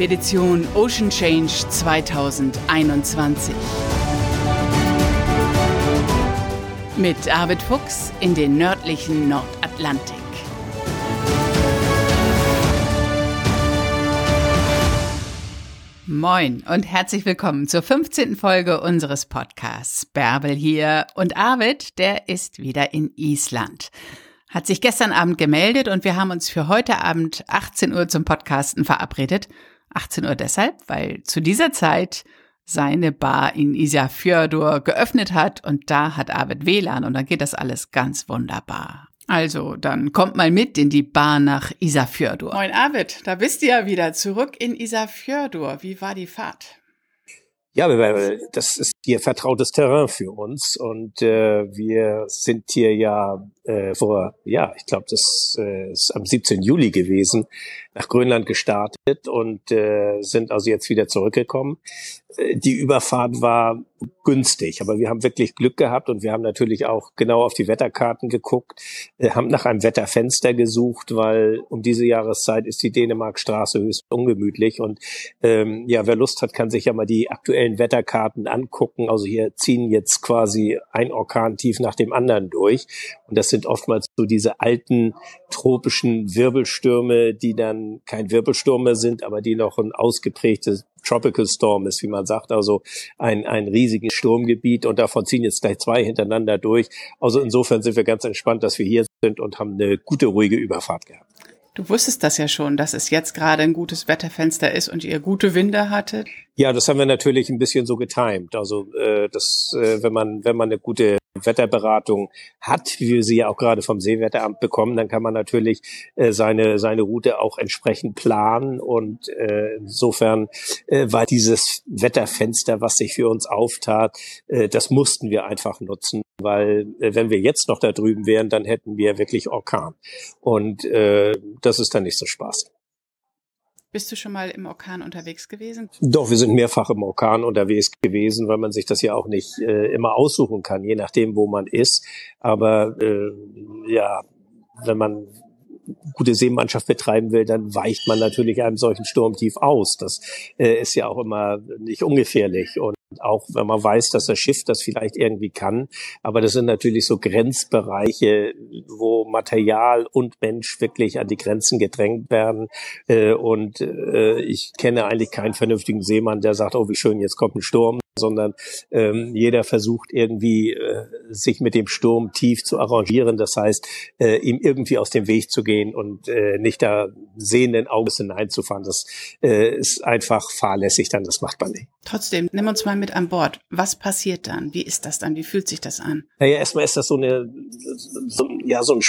Expedition Ocean Change 2021. Mit Arvid Fuchs in den nördlichen Nordatlantik. Moin und herzlich willkommen zur 15. Folge unseres Podcasts. Bärbel hier und Arvid, der ist wieder in Island. Hat sich gestern Abend gemeldet und wir haben uns für heute Abend 18 Uhr zum Podcasten verabredet. 18 Uhr deshalb, weil zu dieser Zeit seine Bar in Isafjordur geöffnet hat und da hat Arvid WLAN und dann geht das alles ganz wunderbar. Also, dann kommt mal mit in die Bar nach Isafjordur. Moin Arvid, da bist du ja wieder zurück in Isafjordur. Wie war die Fahrt? Ja, das ist hier vertrautes Terrain für uns und äh, wir sind hier ja äh, vor, ja, ich glaube, das äh, ist am 17. Juli gewesen, nach Grönland gestartet und äh, sind also jetzt wieder zurückgekommen. Äh, die Überfahrt war günstig, aber wir haben wirklich Glück gehabt und wir haben natürlich auch genau auf die Wetterkarten geguckt, äh, haben nach einem Wetterfenster gesucht, weil um diese Jahreszeit ist die Dänemarkstraße höchst ungemütlich und ähm, ja, wer Lust hat, kann sich ja mal die aktuellen Wetterkarten angucken. Also hier ziehen jetzt quasi ein Orkan tief nach dem anderen durch und das sind oftmals so diese alten tropischen Wirbelstürme, die dann kein Wirbelsturm mehr sind, aber die noch ein ausgeprägtes Tropical Storm ist, wie man sagt, also ein, ein riesiges Sturmgebiet und davon ziehen jetzt gleich zwei hintereinander durch. Also insofern sind wir ganz entspannt, dass wir hier sind und haben eine gute, ruhige Überfahrt gehabt. Du wusstest das ja schon, dass es jetzt gerade ein gutes Wetterfenster ist und ihr gute Winde hattet. Ja, das haben wir natürlich ein bisschen so getimt. Also äh, das, äh, wenn man wenn man eine gute Wetterberatung hat, wie wir sie ja auch gerade vom Seewetteramt bekommen, dann kann man natürlich äh, seine, seine Route auch entsprechend planen. Und äh, insofern äh, war dieses Wetterfenster, was sich für uns auftat, äh, das mussten wir einfach nutzen, weil äh, wenn wir jetzt noch da drüben wären, dann hätten wir wirklich Orkan. Und äh, das ist dann nicht so spaßig. Bist du schon mal im Orkan unterwegs gewesen? Doch, wir sind mehrfach im Orkan unterwegs gewesen, weil man sich das ja auch nicht äh, immer aussuchen kann, je nachdem, wo man ist. Aber äh, ja, wenn man gute Seemannschaft betreiben will, dann weicht man natürlich einem solchen Sturmtief aus. Das äh, ist ja auch immer nicht ungefährlich. Und auch wenn man weiß, dass das Schiff das vielleicht irgendwie kann. Aber das sind natürlich so Grenzbereiche, wo Material und Mensch wirklich an die Grenzen gedrängt werden. Äh, und äh, ich kenne eigentlich keinen vernünftigen Seemann, der sagt, oh, wie schön, jetzt kommt ein Sturm sondern ähm, jeder versucht irgendwie äh, sich mit dem Sturm tief zu arrangieren. Das heißt, ihm irgendwie aus dem Weg zu gehen und nicht da sehenden Auges hineinzufahren. Das ist einfach fahrlässig dann, das macht man nicht. Trotzdem, nimm uns mal mit an Bord. Was passiert dann? Wie ist das dann? Wie fühlt sich das an? Naja, erstmal ist das so eine, so, ja, so ein,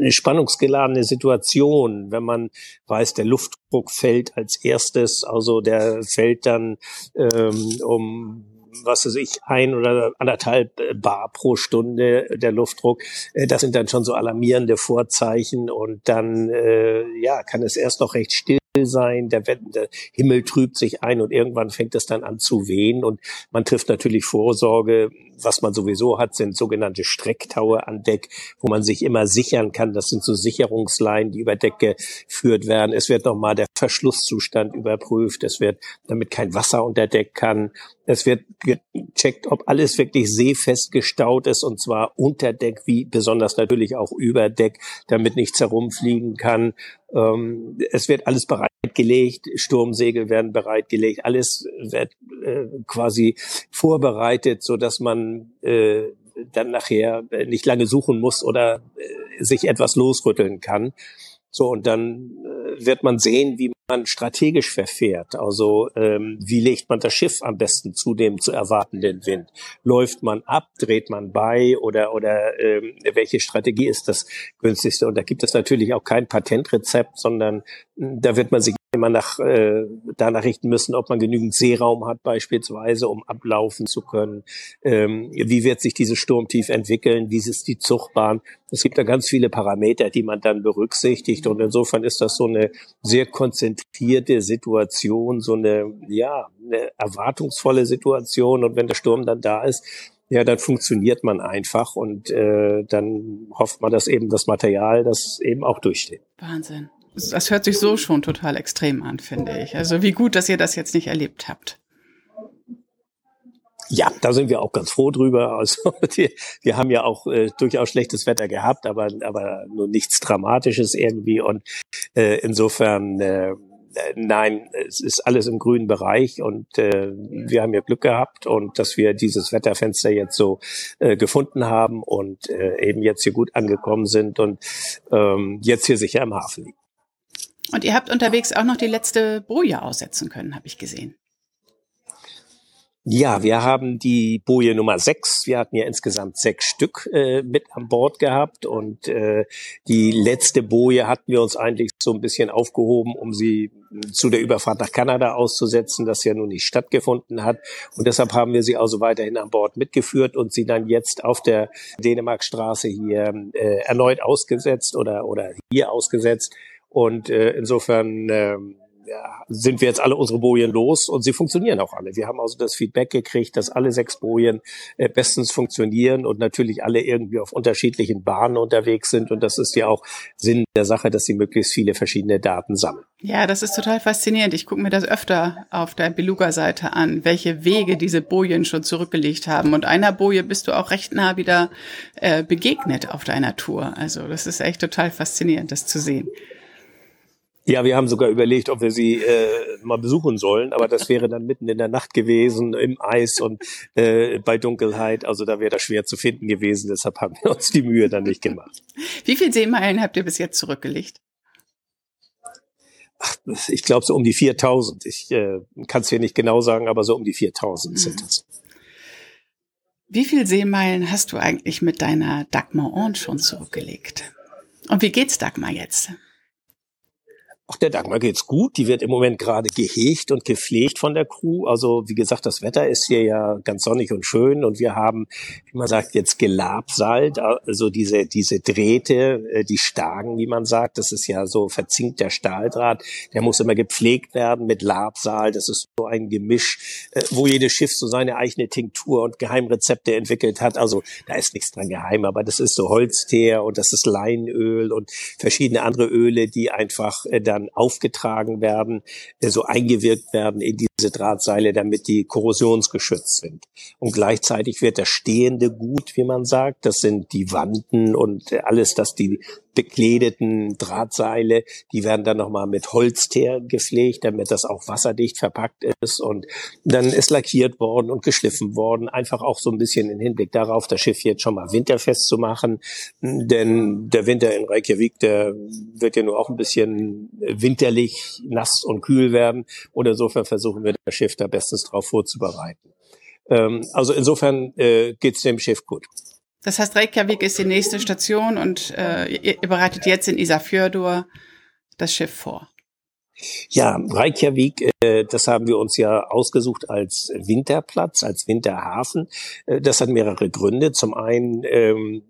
eine spannungsgeladene Situation, wenn man weiß, der Luftdruck fällt als erstes, also der fällt dann ähm, um was weiß ich, ein oder anderthalb Bar pro Stunde der Luftdruck. Äh, das sind dann schon so alarmierende Vorzeichen und dann äh, ja kann es erst noch recht still sein, der, der Himmel trübt sich ein und irgendwann fängt es dann an zu wehen und man trifft natürlich Vorsorge. Was man sowieso hat, sind sogenannte Strecktaue an Deck, wo man sich immer sichern kann. Das sind so Sicherungsleinen, die über Deck geführt werden. Es wird nochmal der Verschlusszustand überprüft. Es wird, damit kein Wasser unter Deck kann. Es wird gecheckt, ob alles wirklich seefest gestaut ist und zwar unter Deck wie besonders natürlich auch über Deck, damit nichts herumfliegen kann. Ähm, es wird alles bereitgelegt, Sturmsegel werden bereitgelegt, alles wird äh, quasi vorbereitet, so dass man äh, dann nachher nicht lange suchen muss oder äh, sich etwas losrütteln kann. So, und dann äh, wird man sehen, wie man strategisch verfährt. Also ähm, wie legt man das Schiff am besten zu dem zu erwartenden Wind? Läuft man ab, dreht man bei oder oder ähm, welche Strategie ist das günstigste? Und da gibt es natürlich auch kein Patentrezept, sondern da wird man sich immer nach, äh, danach richten müssen, ob man genügend Seeraum hat beispielsweise, um ablaufen zu können. Ähm, wie wird sich dieses Sturmtief entwickeln? Wie ist die Zuchtbahn? Es gibt da ganz viele Parameter, die man dann berücksichtigt. Und insofern ist das so eine sehr konzentrierte Situation, so eine, ja, eine erwartungsvolle Situation. Und wenn der Sturm dann da ist, ja, dann funktioniert man einfach und äh, dann hofft man, dass eben das Material das eben auch durchsteht. Wahnsinn. Das hört sich so schon total extrem an, finde ich. Also wie gut, dass ihr das jetzt nicht erlebt habt. Ja, da sind wir auch ganz froh drüber. Also wir, wir haben ja auch äh, durchaus schlechtes Wetter gehabt, aber aber nur nichts Dramatisches irgendwie. Und äh, insofern äh, nein, es ist alles im grünen Bereich und äh, wir haben ja Glück gehabt und dass wir dieses Wetterfenster jetzt so äh, gefunden haben und äh, eben jetzt hier gut angekommen sind und ähm, jetzt hier sicher im Hafen liegen. Und ihr habt unterwegs auch noch die letzte Boje aussetzen können, habe ich gesehen. Ja, wir haben die Boje Nummer sechs. Wir hatten ja insgesamt sechs Stück äh, mit an Bord gehabt und äh, die letzte Boje hatten wir uns eigentlich so ein bisschen aufgehoben, um sie zu der Überfahrt nach Kanada auszusetzen, das ja nun nicht stattgefunden hat. Und deshalb haben wir sie also weiterhin an Bord mitgeführt und sie dann jetzt auf der Dänemarkstraße hier äh, erneut ausgesetzt oder, oder hier ausgesetzt. Und äh, insofern äh, sind wir jetzt alle unsere Bojen los und sie funktionieren auch alle. Wir haben also das Feedback gekriegt, dass alle sechs Bojen äh, bestens funktionieren und natürlich alle irgendwie auf unterschiedlichen Bahnen unterwegs sind. Und das ist ja auch Sinn der Sache, dass sie möglichst viele verschiedene Daten sammeln. Ja, das ist total faszinierend. Ich gucke mir das öfter auf der Beluga-Seite an, welche Wege diese Bojen schon zurückgelegt haben. Und einer Boje bist du auch recht nah wieder äh, begegnet auf deiner Tour. Also das ist echt total faszinierend, das zu sehen. Ja, wir haben sogar überlegt, ob wir sie äh, mal besuchen sollen, aber das wäre dann mitten in der Nacht gewesen, im Eis und äh, bei Dunkelheit. Also da wäre das schwer zu finden gewesen. Deshalb haben wir uns die Mühe dann nicht gemacht. Wie viele Seemeilen habt ihr bis jetzt zurückgelegt? Ach, ich glaube so um die 4000. Ich äh, kann es hier nicht genau sagen, aber so um die 4000 mhm. sind es. Wie viele Seemeilen hast du eigentlich mit deiner Dagmar Orn schon zurückgelegt? Und wie geht's Dagmar jetzt? Auch der Dagmar geht's gut. Die wird im Moment gerade gehegt und gepflegt von der Crew. Also wie gesagt, das Wetter ist hier ja ganz sonnig und schön und wir haben, wie man sagt, jetzt gelabsalt, also diese diese Drähte, äh, die Stagen, wie man sagt, das ist ja so verzinkter Stahldraht. Der muss immer gepflegt werden mit Labsal. Das ist so ein Gemisch, äh, wo jedes Schiff so seine eigene Tinktur und Geheimrezepte entwickelt hat. Also da ist nichts dran geheim, aber das ist so Holzteer und das ist Leinöl und verschiedene andere Öle, die einfach äh, da dann aufgetragen werden, äh, so eingewirkt werden in diese Drahtseile, damit die korrosionsgeschützt sind. Und gleichzeitig wird das stehende Gut, wie man sagt, das sind die Wanden und alles, das die bekledeten Drahtseile, die werden dann nochmal mit Holzteer gepflegt, damit das auch wasserdicht verpackt ist. Und dann ist lackiert worden und geschliffen worden, einfach auch so ein bisschen im Hinblick darauf, das Schiff jetzt schon mal winterfest zu machen. Denn der Winter in Reykjavik, der wird ja nur auch ein bisschen winterlich, nass und kühl werden. Und insofern versuchen wir das Schiff da bestens drauf vorzubereiten. Ähm, also insofern äh, geht dem Schiff gut. Das heißt, Reykjavik ist die nächste Station und äh, ihr, bereitet jetzt in Isafjordur das Schiff vor. Ja, Reykjavik, äh, das haben wir uns ja ausgesucht als Winterplatz, als Winterhafen. Äh, das hat mehrere Gründe. Zum einen ähm,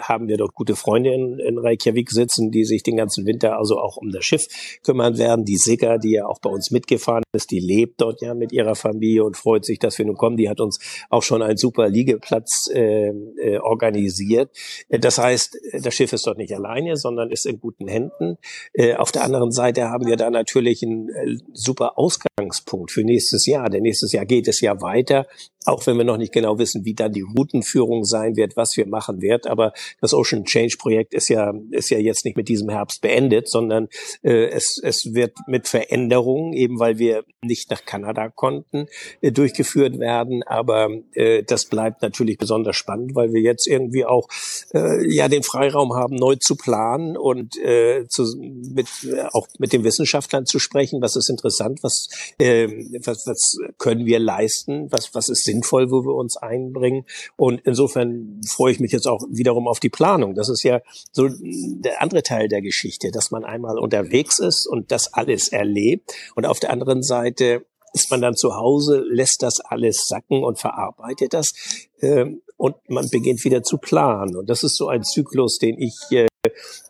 haben wir dort gute Freunde in, in, Reykjavik sitzen, die sich den ganzen Winter also auch um das Schiff kümmern werden. Die Sigga, die ja auch bei uns mitgefahren ist, die lebt dort ja mit ihrer Familie und freut sich, dass wir nun kommen. Die hat uns auch schon einen super Liegeplatz äh, äh, organisiert. Äh, das heißt, das Schiff ist dort nicht alleine, sondern ist in guten Händen. Äh, auf der anderen Seite haben wir da natürlich natürlich ein äh, super Ausgangspunkt für nächstes Jahr. Denn nächstes Jahr geht es ja weiter auch wenn wir noch nicht genau wissen, wie dann die Routenführung sein wird, was wir machen wird. Aber das Ocean Change Projekt ist ja, ist ja jetzt nicht mit diesem Herbst beendet, sondern äh, es, es wird mit Veränderungen, eben weil wir nicht nach Kanada konnten, äh, durchgeführt werden. Aber äh, das bleibt natürlich besonders spannend, weil wir jetzt irgendwie auch äh, ja den Freiraum haben, neu zu planen und äh, zu, mit, äh, auch mit den Wissenschaftlern zu sprechen. Was ist interessant? Was, äh, was, was können wir leisten? Was, was ist sinnvoll? wo wir uns einbringen. Und insofern freue ich mich jetzt auch wiederum auf die Planung. Das ist ja so der andere Teil der Geschichte, dass man einmal unterwegs ist und das alles erlebt und auf der anderen Seite ist man dann zu Hause, lässt das alles sacken und verarbeitet das ähm, und man beginnt wieder zu planen. Und das ist so ein Zyklus, den ich äh,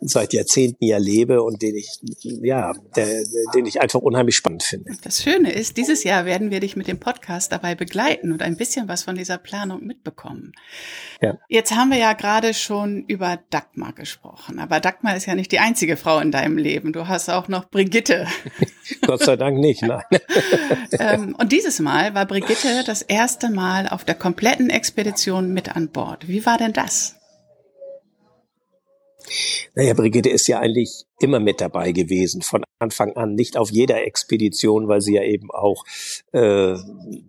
seit Jahrzehnten ja lebe und den ich, ja, der, den ich einfach unheimlich spannend finde. Das Schöne ist, dieses Jahr werden wir dich mit dem Podcast dabei begleiten und ein bisschen was von dieser Planung mitbekommen. Ja. Jetzt haben wir ja gerade schon über Dagmar gesprochen, aber Dagmar ist ja nicht die einzige Frau in deinem Leben. Du hast auch noch Brigitte. Gott sei Dank nicht, nein. ähm, und dieses Mal war Brigitte das erste Mal auf der kompletten Expedition mit an Bord. Wie war denn das? Naja, Brigitte ist ja eigentlich immer mit dabei gewesen, von Anfang an, nicht auf jeder Expedition, weil sie ja eben auch äh,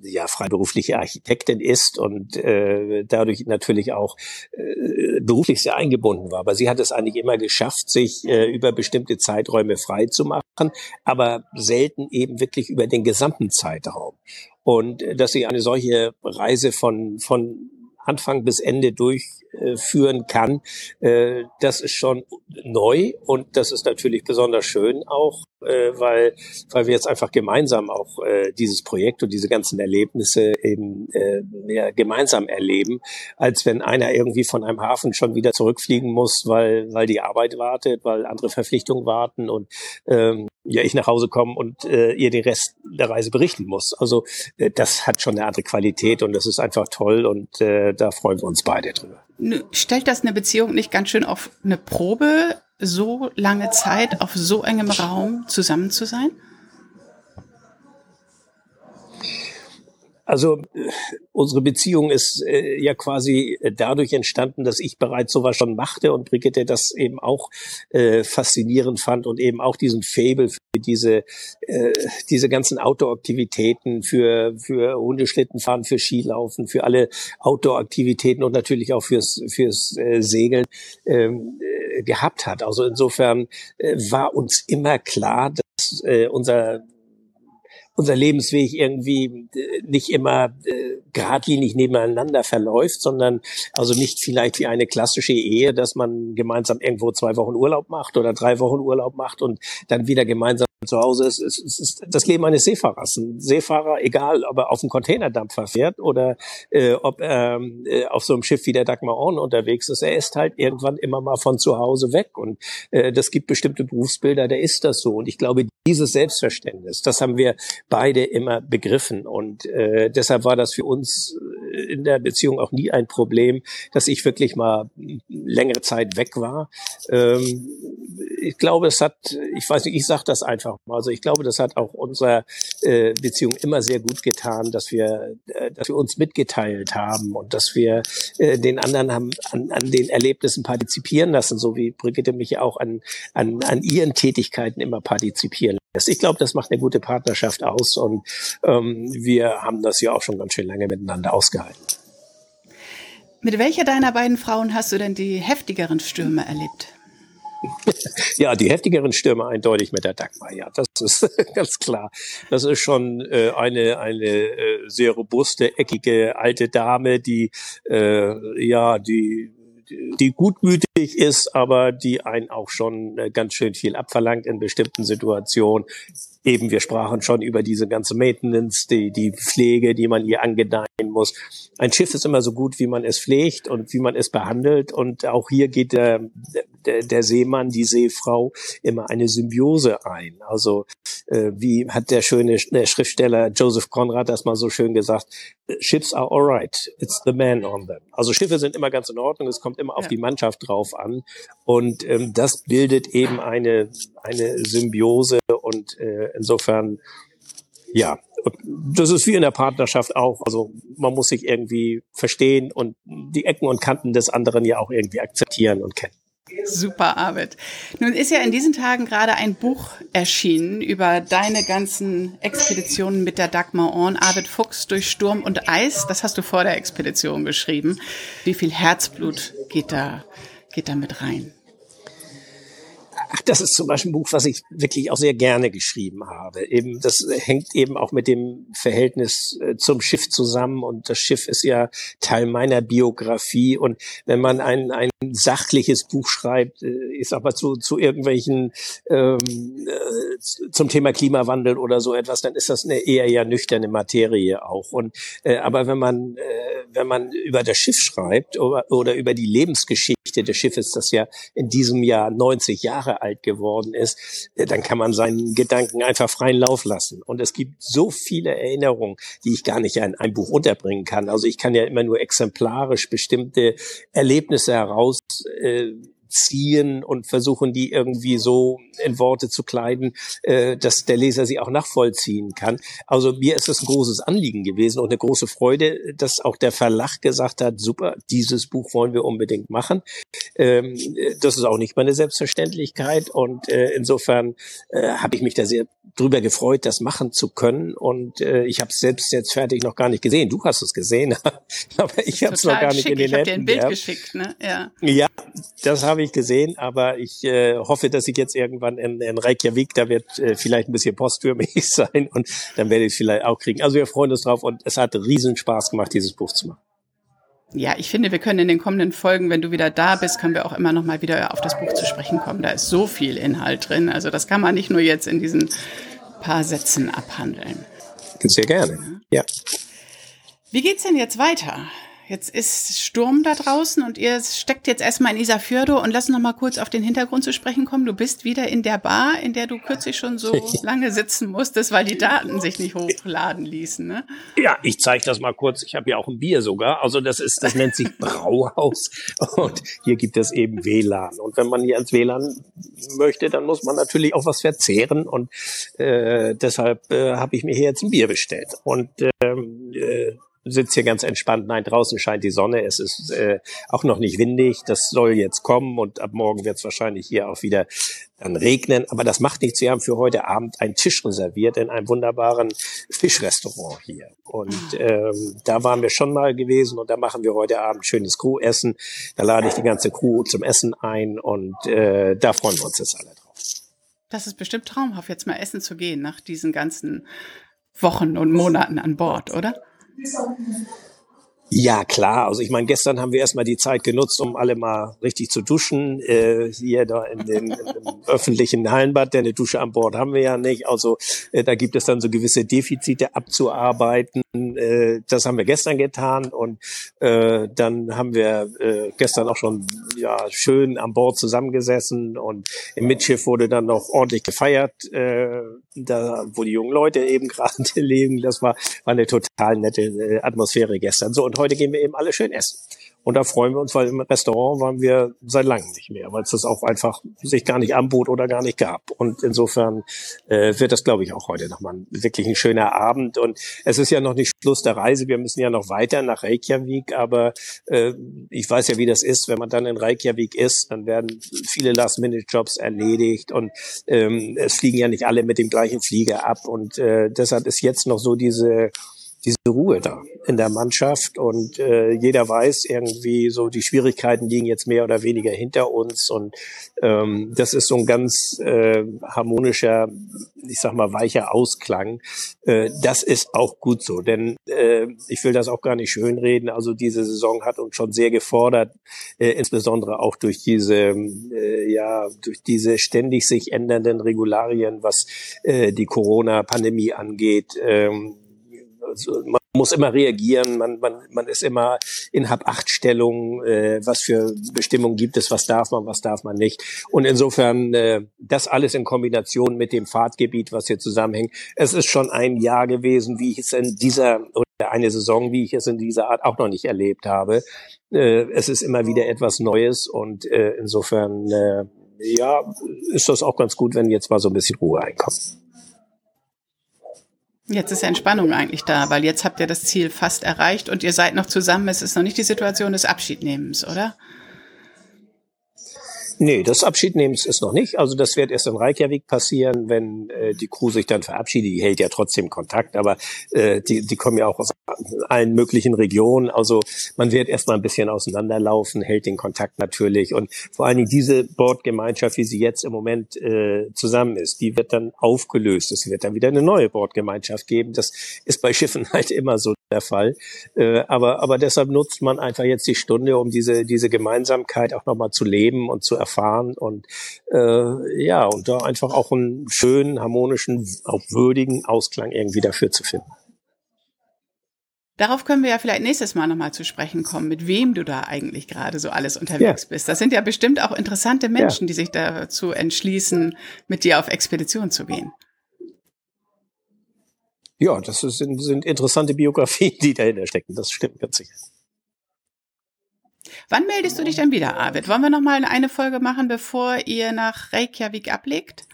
ja freiberufliche Architektin ist und äh, dadurch natürlich auch äh, beruflich sehr eingebunden war. Aber sie hat es eigentlich immer geschafft, sich äh, über bestimmte Zeiträume frei zu machen, aber selten eben wirklich über den gesamten Zeitraum. Und äh, dass sie eine solche Reise von, von Anfang bis Ende durchführen kann. Äh, das ist schon neu und das ist natürlich besonders schön auch, äh, weil, weil wir jetzt einfach gemeinsam auch äh, dieses Projekt und diese ganzen Erlebnisse eben mehr gemeinsam erleben, als wenn einer irgendwie von einem Hafen schon wieder zurückfliegen muss, weil, weil die Arbeit wartet, weil andere Verpflichtungen warten und ähm, ja ich nach Hause komme und äh, ihr den Rest der Reise berichten muss. Also äh, das hat schon eine andere Qualität und das ist einfach toll und äh, da freuen wir uns beide drüber. Stellt das eine Beziehung nicht ganz schön auf eine Probe, so lange Zeit auf so engem Raum zusammen zu sein? Also äh, unsere Beziehung ist äh, ja quasi äh, dadurch entstanden, dass ich bereits sowas schon machte und Brigitte das eben auch äh, faszinierend fand und eben auch diesen Fable für diese äh, diese ganzen Outdoor-Aktivitäten für für Hundeschlittenfahren, für Skilaufen, für alle Outdoor-Aktivitäten und natürlich auch fürs fürs äh, Segeln ähm, äh, gehabt hat. Also insofern äh, war uns immer klar, dass äh, unser unser Lebensweg irgendwie äh, nicht immer äh, geradlinig nebeneinander verläuft, sondern also nicht vielleicht wie eine klassische Ehe, dass man gemeinsam irgendwo zwei Wochen Urlaub macht oder drei Wochen Urlaub macht und dann wieder gemeinsam zu Hause ist. Es ist, ist das Leben eines Seefahrers. Ein Seefahrer, egal ob er auf einem Containerdampfer fährt oder äh, ob er äh, auf so einem Schiff wie der Dagmar Orn unterwegs ist, er ist halt irgendwann immer mal von zu Hause weg. Und äh, das gibt bestimmte Berufsbilder, da ist das so. Und ich glaube, dieses Selbstverständnis, das haben wir beide immer begriffen. Und äh, deshalb war das für uns äh, in der Beziehung auch nie ein Problem, dass ich wirklich mal längere Zeit weg war. Ähm, ich glaube, es hat, ich weiß nicht, ich sage das einfach mal. Also ich glaube, das hat auch unserer äh, Beziehung immer sehr gut getan, dass wir, äh, dass wir uns mitgeteilt haben und dass wir äh, den anderen haben an, an den Erlebnissen partizipieren lassen, so wie Brigitte mich auch an, an, an ihren Tätigkeiten immer partizipieren lässt. Ich glaube, das macht eine gute Partnerschaft aus und ähm, wir haben das ja auch schon ganz schön lange miteinander ausgehalten. Mit welcher deiner beiden Frauen hast du denn die heftigeren Stürme erlebt? Ja, die heftigeren Stürme eindeutig mit der Dagmar, ja, das ist ganz klar. Das ist schon äh, eine, eine äh, sehr robuste, eckige alte Dame, die äh, ja, die die gutmütig ist, aber die einen auch schon äh, ganz schön viel abverlangt in bestimmten Situationen. Eben, wir sprachen schon über diese ganze Maintenance, die, die Pflege, die man ihr angedeihen muss. Ein Schiff ist immer so gut, wie man es pflegt und wie man es behandelt. Und auch hier geht der, der, der Seemann, die Seefrau immer eine Symbiose ein. Also äh, wie hat der schöne der Schriftsteller Joseph Conrad das mal so schön gesagt, Ships are alright, it's the man on them. Also Schiffe sind immer ganz in Ordnung, es kommt immer auf ja. die Mannschaft drauf an. Und ähm, das bildet eben eine, eine Symbiose und äh, insofern, ja, das ist wie in der Partnerschaft auch. Also man muss sich irgendwie verstehen und die Ecken und Kanten des anderen ja auch irgendwie akzeptieren und kennen. Super, Arvid. Nun ist ja in diesen Tagen gerade ein Buch erschienen über deine ganzen Expeditionen mit der Dagmar Orn, Arvid Fuchs durch Sturm und Eis. Das hast du vor der Expedition geschrieben. Wie viel Herzblut geht da, geht da mit rein? Das ist zum Beispiel ein Buch, was ich wirklich auch sehr gerne geschrieben habe. Eben, das hängt eben auch mit dem Verhältnis äh, zum Schiff zusammen und das Schiff ist ja Teil meiner Biografie und wenn man ein, ein sachliches Buch schreibt, äh, sag mal zu, zu irgendwelchen ähm, äh, zum Thema Klimawandel oder so etwas, dann ist das eine eher ja nüchterne Materie auch. Und äh, aber wenn man äh, wenn man über das Schiff schreibt oder, oder über die Lebensgeschichte des Schiffes, das ja in diesem Jahr 90 Jahre alt geworden ist, äh, dann kann man seinen Gedanken einfach freien Lauf lassen. Und es gibt so viele Erinnerungen, die ich gar nicht in ein Buch unterbringen kann. Also ich kann ja immer nur exemplarisch bestimmte Erlebnisse heraus äh, ziehen und versuchen, die irgendwie so in Worte zu kleiden, äh, dass der Leser sie auch nachvollziehen kann. Also mir ist es ein großes Anliegen gewesen und eine große Freude, dass auch der Verlag gesagt hat, super, dieses Buch wollen wir unbedingt machen. Ähm, das ist auch nicht meine Selbstverständlichkeit und äh, insofern äh, habe ich mich da sehr drüber gefreut, das machen zu können und äh, ich habe es selbst jetzt fertig noch gar nicht gesehen. Du hast es gesehen, aber ich habe es noch gar nicht schick. in den Ich habe Händen. dir ein Bild geschickt, ne? Ja. Ja, das habe ich gesehen, aber ich äh, hoffe, dass ich jetzt irgendwann in, in Reykjavik, da wird äh, vielleicht ein bisschen Post für mich sein und dann werde ich es vielleicht auch kriegen. Also wir freuen uns drauf und es hat riesen Spaß gemacht, dieses Buch zu machen. Ja, ich finde, wir können in den kommenden Folgen, wenn du wieder da bist, können wir auch immer noch mal wieder auf das Buch zu sprechen kommen. Da ist so viel Inhalt drin. Also das kann man nicht nur jetzt in diesen paar Sätzen abhandeln. Sehr gerne. Ja. Wie geht's denn jetzt weiter? Jetzt ist Sturm da draußen und ihr steckt jetzt erstmal in Isafjordo und lass noch mal kurz auf den Hintergrund zu sprechen kommen. Du bist wieder in der Bar, in der du kürzlich schon so lange sitzen musstest, weil die Daten sich nicht hochladen ließen, ne? Ja, ich zeige das mal kurz. Ich habe ja auch ein Bier sogar. Also das ist, das nennt sich Brauhaus und hier gibt es eben WLAN. Und wenn man hier ans WLAN möchte, dann muss man natürlich auch was verzehren und äh, deshalb äh, habe ich mir hier jetzt ein Bier bestellt und ähm, äh, sitze hier ganz entspannt. Nein, draußen scheint die Sonne. Es ist äh, auch noch nicht windig. Das soll jetzt kommen und ab morgen wird es wahrscheinlich hier auch wieder dann regnen. Aber das macht nichts. Wir haben für heute Abend einen Tisch reserviert in einem wunderbaren Fischrestaurant hier. Und ähm, da waren wir schon mal gewesen und da machen wir heute Abend schönes Crew-Essen. Da lade ich die ganze Crew zum Essen ein und äh, da freuen wir uns jetzt alle drauf. Das ist bestimmt traumhaft, jetzt mal essen zu gehen nach diesen ganzen Wochen und Monaten an Bord, oder? Ja, klar. Also ich meine, gestern haben wir erstmal die Zeit genutzt, um alle mal richtig zu duschen. Äh, hier da in den öffentlichen Hallenbad, denn eine Dusche an Bord haben wir ja nicht. Also äh, da gibt es dann so gewisse Defizite abzuarbeiten. Äh, das haben wir gestern getan und äh, dann haben wir äh, gestern auch schon ja schön an Bord zusammengesessen und im Mitschiff wurde dann noch ordentlich gefeiert, da wo die jungen Leute eben gerade leben. Das war, war eine total nette Atmosphäre gestern. So und heute gehen wir eben alle schön essen. Und da freuen wir uns, weil im Restaurant waren wir seit langem nicht mehr, weil es das auch einfach sich gar nicht anbot oder gar nicht gab. Und insofern äh, wird das, glaube ich, auch heute nochmal wirklich ein schöner Abend. Und es ist ja noch nicht Schluss der Reise. Wir müssen ja noch weiter nach Reykjavik. Aber äh, ich weiß ja, wie das ist, wenn man dann in Reykjavik ist, dann werden viele Last-Minute-Jobs erledigt und ähm, es fliegen ja nicht alle mit dem gleichen Flieger ab. Und äh, deshalb ist jetzt noch so diese diese Ruhe da in der Mannschaft und äh, jeder weiß irgendwie so, die Schwierigkeiten liegen jetzt mehr oder weniger hinter uns und ähm, das ist so ein ganz äh, harmonischer, ich sag mal, weicher Ausklang. Äh, das ist auch gut so, denn äh, ich will das auch gar nicht schönreden. Also diese Saison hat uns schon sehr gefordert, äh, insbesondere auch durch diese, äh, ja, durch diese ständig sich ändernden Regularien, was äh, die Corona-Pandemie angeht. Ähm, also man muss immer reagieren, man, man, man ist immer in Hab-Acht-Stellung, äh, was für Bestimmungen gibt es, was darf man, was darf man nicht. Und insofern äh, das alles in Kombination mit dem Fahrtgebiet, was hier zusammenhängt. Es ist schon ein Jahr gewesen, wie ich es in dieser, oder eine Saison, wie ich es in dieser Art auch noch nicht erlebt habe. Äh, es ist immer wieder etwas Neues und äh, insofern, äh, ja, ist das auch ganz gut, wenn jetzt mal so ein bisschen Ruhe einkommt. Jetzt ist Entspannung eigentlich da, weil jetzt habt ihr das Ziel fast erreicht und ihr seid noch zusammen. Es ist noch nicht die Situation des Abschiednehmens, oder? Nee, das Abschiednehmens ist noch nicht. Also das wird erst in Reykjavik passieren, wenn äh, die Crew sich dann verabschiedet. Die hält ja trotzdem Kontakt, aber äh, die, die kommen ja auch aus allen möglichen Regionen. Also man wird erstmal ein bisschen auseinanderlaufen, hält den Kontakt natürlich. Und vor allen Dingen diese Bordgemeinschaft, wie sie jetzt im Moment äh, zusammen ist, die wird dann aufgelöst. Es wird dann wieder eine neue Bordgemeinschaft geben. Das ist bei Schiffen halt immer so der Fall. Äh, aber, aber deshalb nutzt man einfach jetzt die Stunde, um diese, diese Gemeinsamkeit auch nochmal zu leben und zu erfahren und äh, ja, und da einfach auch einen schönen, harmonischen, auch würdigen Ausklang irgendwie dafür zu finden. Darauf können wir ja vielleicht nächstes Mal nochmal zu sprechen kommen, mit wem du da eigentlich gerade so alles unterwegs ja. bist. Das sind ja bestimmt auch interessante Menschen, ja. die sich dazu entschließen, mit dir auf Expedition zu gehen. Ja, das sind, sind interessante Biografien, die dahinter stecken. Das stimmt ganz sicher. Wann meldest du dich dann wieder, Arvid? Wollen wir noch mal eine Folge machen, bevor ihr nach Reykjavik ablegt?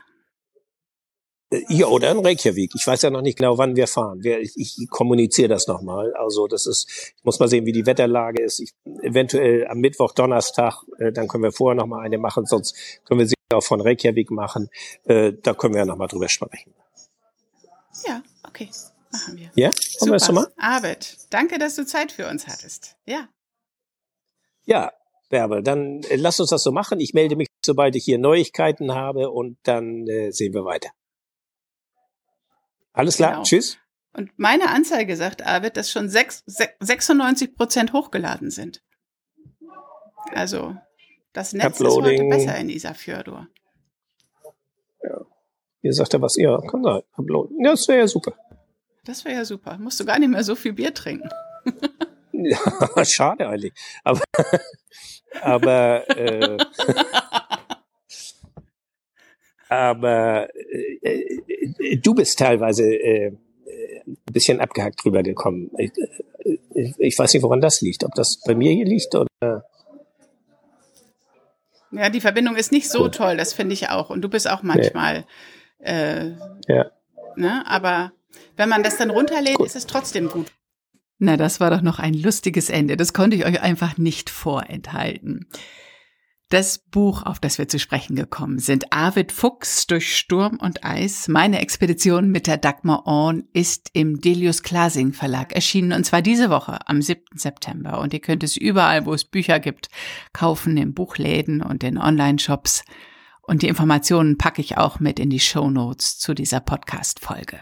Äh, ja, oder in Reykjavik. Ich weiß ja noch nicht genau, wann wir fahren. Ich, ich kommuniziere das nochmal. Also das ist, ich muss mal sehen, wie die Wetterlage ist. Ich, eventuell am Mittwoch, Donnerstag, äh, dann können wir vorher nochmal eine machen, sonst können wir sie auch von Reykjavik machen. Äh, da können wir ja nochmal drüber sprechen. Ja, okay. Machen wir. Ja, Super. wir mal? Arvid, danke, dass du Zeit für uns hattest. Ja. Ja, Bärbel, dann äh, lass uns das so machen. Ich melde mich, sobald ich hier Neuigkeiten habe und dann äh, sehen wir weiter. Alles klar, genau. tschüss. Und meine Anzeige sagt, Arvid, dass schon 6, 96 Prozent hochgeladen sind. Also, das Netz Uploading. ist heute besser in Isafjordur. Ja. Ihr sagt ja was, ja, kann sein. Uploaden. Ja, das wäre ja super. Das wäre ja super. Musst du gar nicht mehr so viel Bier trinken. Ja, schade eigentlich. Aber, aber, äh, aber äh, äh, du bist teilweise äh, ein bisschen abgehackt drüber gekommen. Ich, ich, ich weiß nicht, woran das liegt. Ob das bei mir hier liegt oder. Ja, die Verbindung ist nicht so toll, das finde ich auch. Und du bist auch manchmal. Nee. Äh, ja. Ne? Aber wenn man das dann runterlädt, gut. ist es trotzdem gut. Na, das war doch noch ein lustiges Ende. Das konnte ich euch einfach nicht vorenthalten. Das Buch, auf das wir zu sprechen gekommen sind, Arvid Fuchs durch Sturm und Eis, meine Expedition mit der Dagmar Orn, ist im Delius Klasing Verlag erschienen und zwar diese Woche am 7. September. Und ihr könnt es überall, wo es Bücher gibt, kaufen, in Buchläden und in Online-Shops. Und die Informationen packe ich auch mit in die Show Notes zu dieser Podcast-Folge.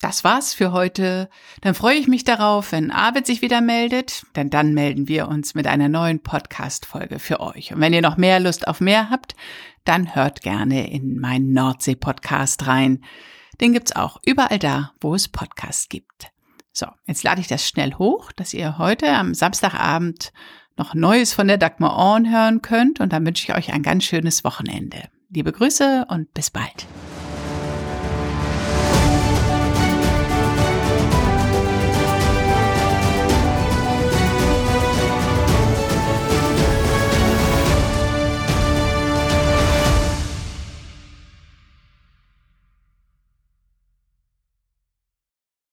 Das war's für heute. Dann freue ich mich darauf, wenn Arvid sich wieder meldet, denn dann melden wir uns mit einer neuen Podcast-Folge für euch. Und wenn ihr noch mehr Lust auf mehr habt, dann hört gerne in meinen Nordsee-Podcast rein. Den gibt's auch überall da, wo es Podcasts gibt. So, jetzt lade ich das schnell hoch, dass ihr heute am Samstagabend noch Neues von der Dagmar Orn hören könnt und dann wünsche ich euch ein ganz schönes Wochenende. Liebe Grüße und bis bald.